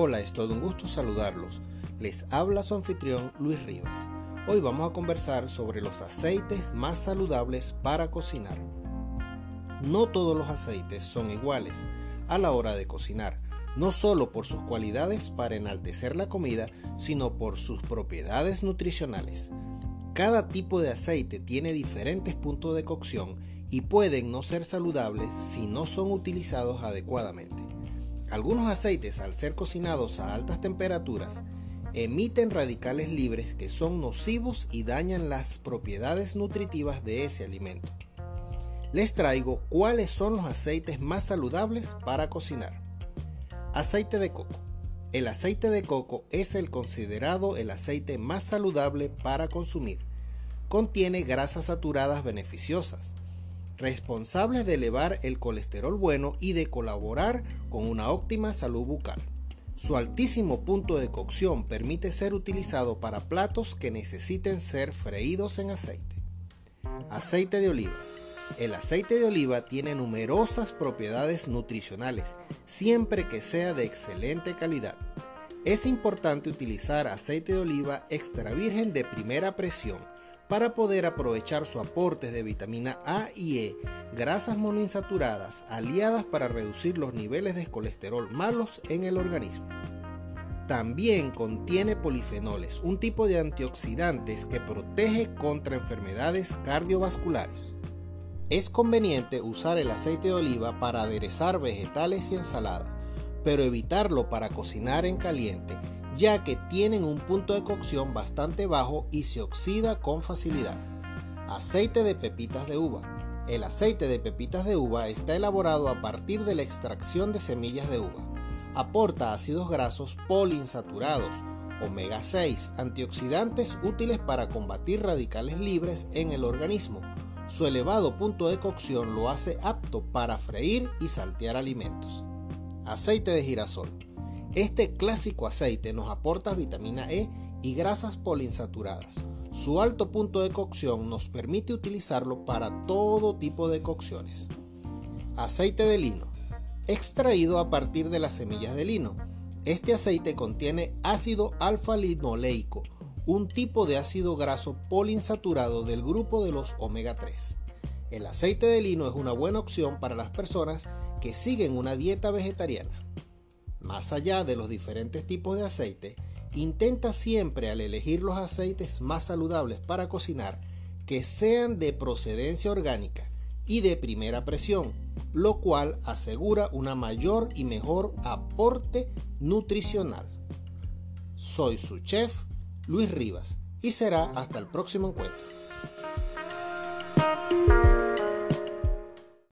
Hola, es todo un gusto saludarlos. Les habla su anfitrión Luis Rivas. Hoy vamos a conversar sobre los aceites más saludables para cocinar. No todos los aceites son iguales a la hora de cocinar, no solo por sus cualidades para enaltecer la comida, sino por sus propiedades nutricionales. Cada tipo de aceite tiene diferentes puntos de cocción y pueden no ser saludables si no son utilizados adecuadamente. Algunos aceites, al ser cocinados a altas temperaturas, emiten radicales libres que son nocivos y dañan las propiedades nutritivas de ese alimento. Les traigo cuáles son los aceites más saludables para cocinar. Aceite de coco. El aceite de coco es el considerado el aceite más saludable para consumir. Contiene grasas saturadas beneficiosas, responsables de elevar el colesterol bueno y de colaborar con una óptima salud bucal. Su altísimo punto de cocción permite ser utilizado para platos que necesiten ser freídos en aceite. Aceite de oliva. El aceite de oliva tiene numerosas propiedades nutricionales, siempre que sea de excelente calidad. Es importante utilizar aceite de oliva extra virgen de primera presión para poder aprovechar su aporte de vitamina A y E, grasas monoinsaturadas aliadas para reducir los niveles de colesterol malos en el organismo. También contiene polifenoles, un tipo de antioxidantes que protege contra enfermedades cardiovasculares. Es conveniente usar el aceite de oliva para aderezar vegetales y ensalada, pero evitarlo para cocinar en caliente ya que tienen un punto de cocción bastante bajo y se oxida con facilidad. Aceite de pepitas de uva. El aceite de pepitas de uva está elaborado a partir de la extracción de semillas de uva. Aporta ácidos grasos poliinsaturados, omega 6, antioxidantes útiles para combatir radicales libres en el organismo. Su elevado punto de cocción lo hace apto para freír y saltear alimentos. Aceite de girasol. Este clásico aceite nos aporta vitamina E y grasas poliinsaturadas. Su alto punto de cocción nos permite utilizarlo para todo tipo de cocciones. Aceite de lino. Extraído a partir de las semillas de lino. Este aceite contiene ácido alfa-linoleico, un tipo de ácido graso poliinsaturado del grupo de los omega 3. El aceite de lino es una buena opción para las personas que siguen una dieta vegetariana. Más allá de los diferentes tipos de aceite, intenta siempre al elegir los aceites más saludables para cocinar que sean de procedencia orgánica y de primera presión, lo cual asegura una mayor y mejor aporte nutricional. Soy su chef, Luis Rivas, y será hasta el próximo encuentro.